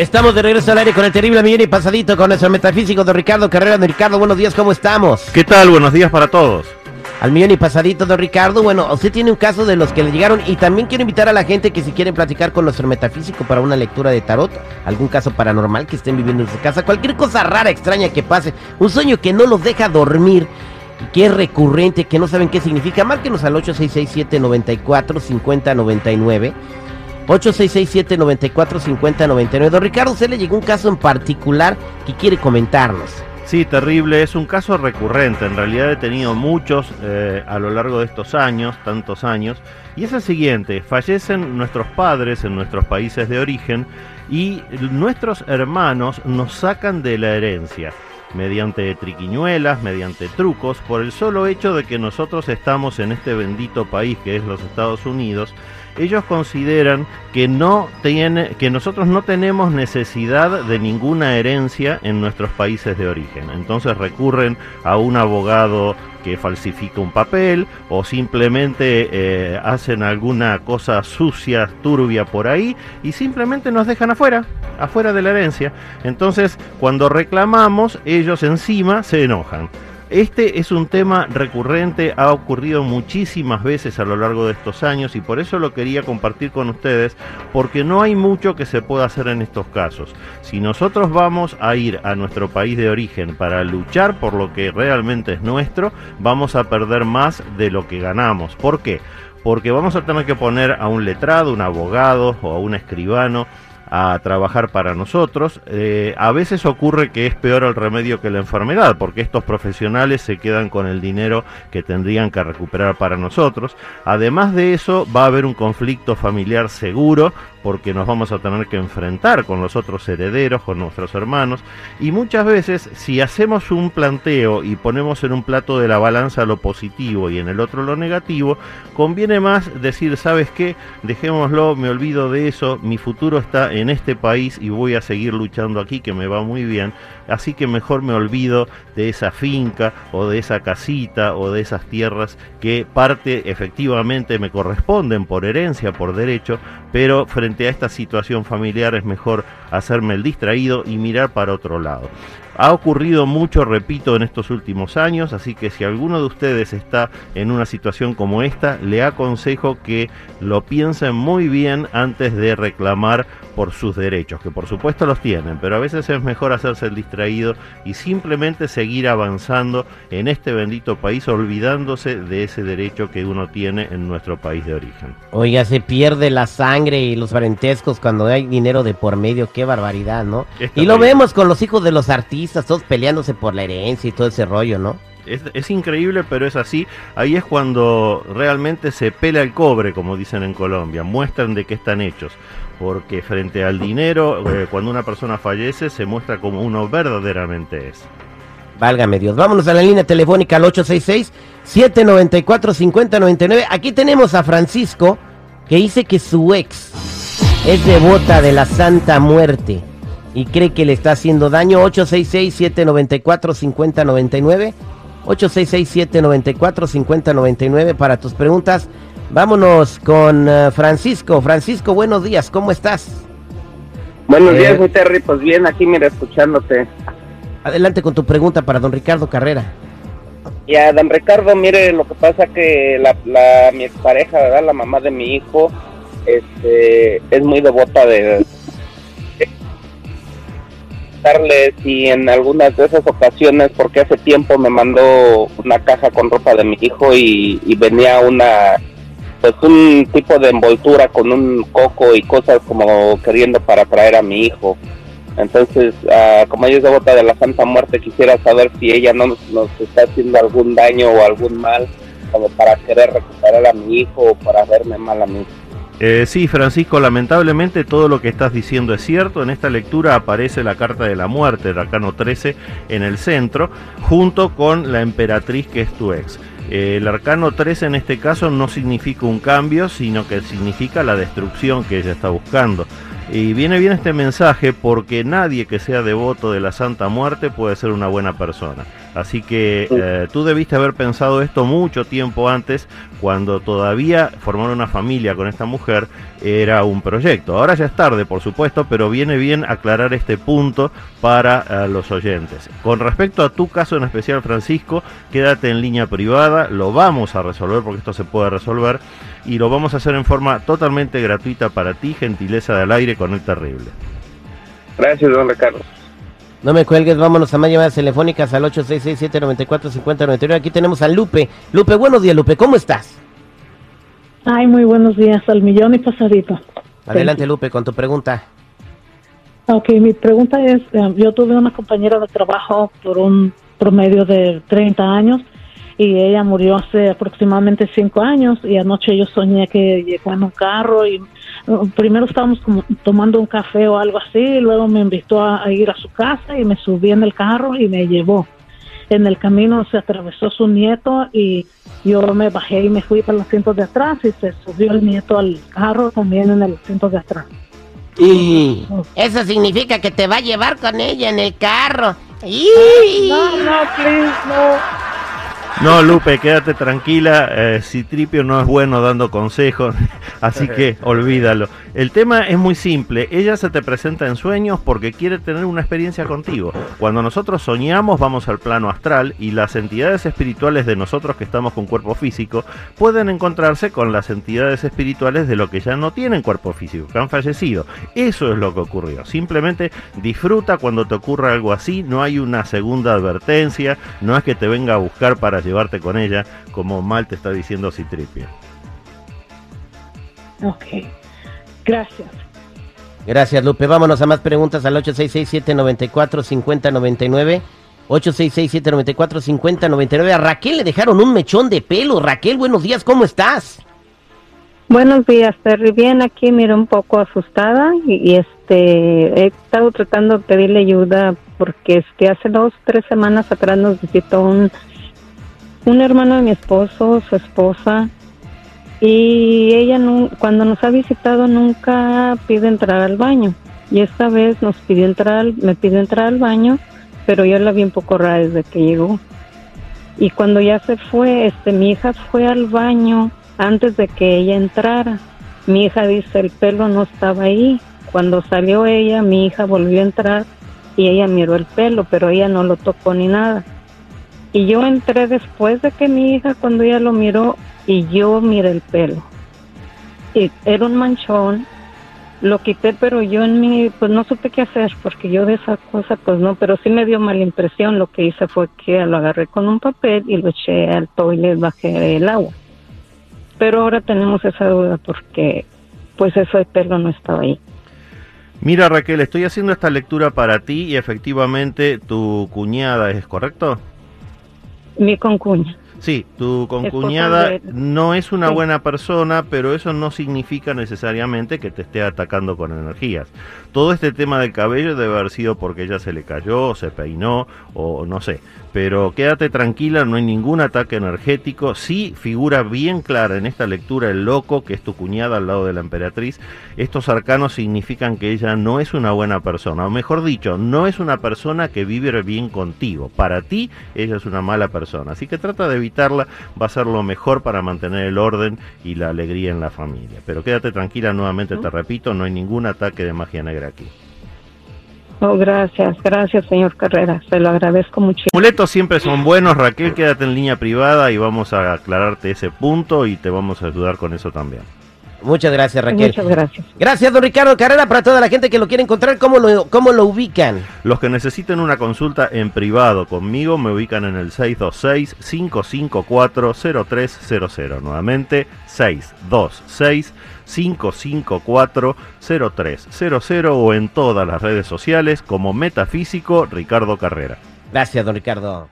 Estamos de regreso al aire con el terrible millón y pasadito con nuestro metafísico de Ricardo Carrera. Don Ricardo, buenos días, ¿cómo estamos? ¿Qué tal? Buenos días para todos. Al millón y pasadito, don Ricardo. Bueno, usted tiene un caso de los que le llegaron y también quiero invitar a la gente que si quieren platicar con nuestro metafísico para una lectura de tarot, algún caso paranormal que estén viviendo en su casa, cualquier cosa rara, extraña que pase, un sueño que no los deja dormir que es recurrente, que no saben qué significa, márquenos al 8667-945099. 8667-945099. Don Ricardo, usted le llegó un caso en particular que quiere comentarnos. Sí, terrible. Es un caso recurrente. En realidad he tenido muchos eh, a lo largo de estos años, tantos años. Y es el siguiente. Fallecen nuestros padres en nuestros países de origen y nuestros hermanos nos sacan de la herencia mediante triquiñuelas, mediante trucos, por el solo hecho de que nosotros estamos en este bendito país que es los Estados Unidos ellos consideran que no tiene, que nosotros no tenemos necesidad de ninguna herencia en nuestros países de origen. Entonces recurren a un abogado que falsifica un papel o simplemente eh, hacen alguna cosa sucia, turbia por ahí y simplemente nos dejan afuera, afuera de la herencia. Entonces, cuando reclamamos, ellos encima se enojan. Este es un tema recurrente, ha ocurrido muchísimas veces a lo largo de estos años y por eso lo quería compartir con ustedes, porque no hay mucho que se pueda hacer en estos casos. Si nosotros vamos a ir a nuestro país de origen para luchar por lo que realmente es nuestro, vamos a perder más de lo que ganamos. ¿Por qué? Porque vamos a tener que poner a un letrado, un abogado o a un escribano a trabajar para nosotros. Eh, a veces ocurre que es peor el remedio que la enfermedad, porque estos profesionales se quedan con el dinero que tendrían que recuperar para nosotros. Además de eso, va a haber un conflicto familiar seguro, porque nos vamos a tener que enfrentar con los otros herederos, con nuestros hermanos. Y muchas veces, si hacemos un planteo y ponemos en un plato de la balanza lo positivo y en el otro lo negativo, conviene más decir, ¿sabes qué? Dejémoslo, me olvido de eso, mi futuro está en este país y voy a seguir luchando aquí, que me va muy bien. Así que mejor me olvido de esa finca o de esa casita o de esas tierras que parte efectivamente me corresponden por herencia, por derecho, pero frente a esta situación familiar es mejor hacerme el distraído y mirar para otro lado. Ha ocurrido mucho, repito, en estos últimos años, así que si alguno de ustedes está en una situación como esta, le aconsejo que lo piensen muy bien antes de reclamar por sus derechos, que por supuesto los tienen, pero a veces es mejor hacerse el distraído y simplemente seguir avanzando en este bendito país olvidándose de ese derecho que uno tiene en nuestro país de origen. Oiga, se pierde la sangre y los parentescos cuando hay dinero de por medio, qué barbaridad, ¿no? y lo vemos con los hijos de los artistas todos peleándose por la herencia y todo ese rollo, ¿no? Es, increíble, pero es así. Ahí es cuando realmente se pela el cobre, como dicen en Colombia. Muestran de qué están hechos. Porque frente al dinero, eh, cuando una persona fallece, se muestra como uno verdaderamente es. Válgame Dios. Vámonos a la línea telefónica al 866-794-5099. Aquí tenemos a Francisco, que dice que su ex es devota de la Santa Muerte y cree que le está haciendo daño, 866-794-5099. 866-794-5099 para tus preguntas. Vámonos con uh, Francisco. Francisco, buenos días, ¿cómo estás? Buenos días, mi Terry. Pues bien, aquí mira, escuchándote. Adelante con tu pregunta para don Ricardo Carrera. Ya, don Ricardo, mire, lo que pasa que la, la mi expareja, ¿verdad? La mamá de mi hijo, este, es muy devota de, darle si en algunas de esas ocasiones, porque hace tiempo me mandó una caja con ropa de mi hijo y, venía una, pues un tipo de envoltura con un coco y cosas como queriendo para traer a mi hijo. Entonces, uh, como ella es devota de la Santa Muerte, quisiera saber si ella no nos está haciendo algún daño o algún mal, como para querer recuperar a mi hijo o para verme mal a mí. Eh, sí, Francisco, lamentablemente todo lo que estás diciendo es cierto. En esta lectura aparece la carta de la muerte, el arcano 13, en el centro, junto con la emperatriz que es tu ex. Eh, el arcano 13 en este caso no significa un cambio, sino que significa la destrucción que ella está buscando. Y viene bien este mensaje porque nadie que sea devoto de la Santa Muerte puede ser una buena persona. Así que eh, tú debiste haber pensado esto mucho tiempo antes, cuando todavía formar una familia con esta mujer era un proyecto. Ahora ya es tarde, por supuesto, pero viene bien aclarar este punto para eh, los oyentes. Con respecto a tu caso en especial, Francisco, quédate en línea privada, lo vamos a resolver porque esto se puede resolver y lo vamos a hacer en forma totalmente gratuita para ti, gentileza del aire con el terrible. Gracias, don Ricardo. No me cuelgues, vámonos a más llamadas telefónicas al 866-794-5099. Aquí tenemos a Lupe. Lupe, buenos días, Lupe, ¿cómo estás? Ay, muy buenos días, al millón y pasadito. Adelante, Lupe, con tu pregunta. Ok, mi pregunta es, eh, yo tuve una compañera de trabajo por un promedio de 30 años y ella murió hace aproximadamente 5 años y anoche yo soñé que llegó en un carro y uh, primero estábamos como tomando un café o algo así y luego me invitó a, a ir a su casa y me subí en el carro y me llevó. En el camino se atravesó su nieto y yo me bajé y me fui para el asiento de atrás y se subió el nieto al carro también en el asiento de atrás. Y eso significa que te va a llevar con ella en el carro. ¡Y! No, no, please, no. No, Lupe, quédate tranquila. Eh, Citripio no es bueno dando consejos, así que olvídalo. El tema es muy simple. Ella se te presenta en sueños porque quiere tener una experiencia contigo. Cuando nosotros soñamos, vamos al plano astral y las entidades espirituales de nosotros que estamos con cuerpo físico pueden encontrarse con las entidades espirituales de lo que ya no tienen cuerpo físico, que han fallecido. Eso es lo que ocurrió. Simplemente disfruta cuando te ocurra algo así. No hay una segunda advertencia. No es que te venga a buscar para llevarte con ella, como mal te está diciendo Citripio. Ok, gracias. Gracias, Lupe. Vámonos a más preguntas al 866-794-5099. 866-794-5099. A Raquel le dejaron un mechón de pelo. Raquel, buenos días, ¿cómo estás? Buenos días, Terry. Bien, aquí mira un poco asustada y, y, este he estado tratando de pedirle ayuda porque este hace dos, tres semanas atrás nos visitó un, un hermano de mi esposo, su esposa, y ella cuando nos ha visitado nunca pide entrar al baño. Y esta vez nos pidió entrar, me pidió entrar al baño, pero yo la vi un poco rara desde que llegó. Y cuando ya se fue, este, mi hija fue al baño antes de que ella entrara. Mi hija dice, el pelo no estaba ahí. Cuando salió ella, mi hija volvió a entrar y ella miró el pelo, pero ella no lo tocó ni nada. Y yo entré después de que mi hija, cuando ella lo miró, y yo miré el pelo. Y era un manchón, lo quité, pero yo en mi, pues no supe qué hacer, porque yo de esa cosa, pues no, pero sí me dio mala impresión. Lo que hice fue que lo agarré con un papel y lo eché al toilet, bajé el agua. Pero ahora tenemos esa duda porque, pues ese pelo no estaba ahí. Mira Raquel, estoy haciendo esta lectura para ti y efectivamente tu cuñada es correcto. Mi concuña. Sí, tu concuñada de- no es una Sí. buena persona, pero eso no significa necesariamente que te esté atacando con energías. Todo este tema del cabello debe haber sido porque ella se le cayó, o se peinó, o no sé. Pero quédate tranquila, no hay ningún ataque energético. Sí figura bien clara en esta lectura el loco, que es tu cuñada al lado de la emperatriz. Estos arcanos significan que ella no es una buena persona, o mejor dicho, no es una persona que vive bien contigo. Para ti, ella es una mala persona. Así que trata de evitarla, va a ser lo mejor para mantener el orden y la alegría en la familia. Pero quédate tranquila, nuevamente te repito, no hay ningún ataque de magia negra aquí. Oh, gracias, gracias, señor Carrera. Se lo agradezco mucho. Amuletos siempre son buenos, Raquel, quédate en línea privada y vamos a aclararte ese punto y te vamos a ayudar con eso también. Muchas gracias, Raquel. Muchas gracias. Gracias, don Ricardo Carrera, para toda la gente que lo quiere encontrar, ¿cómo lo, cómo lo ubican? Los que necesiten una consulta en privado conmigo me ubican en el 626-554-0300. Nuevamente, 626-554-0300 o en todas las redes sociales como Metafísico Ricardo Carrera. Gracias, don Ricardo.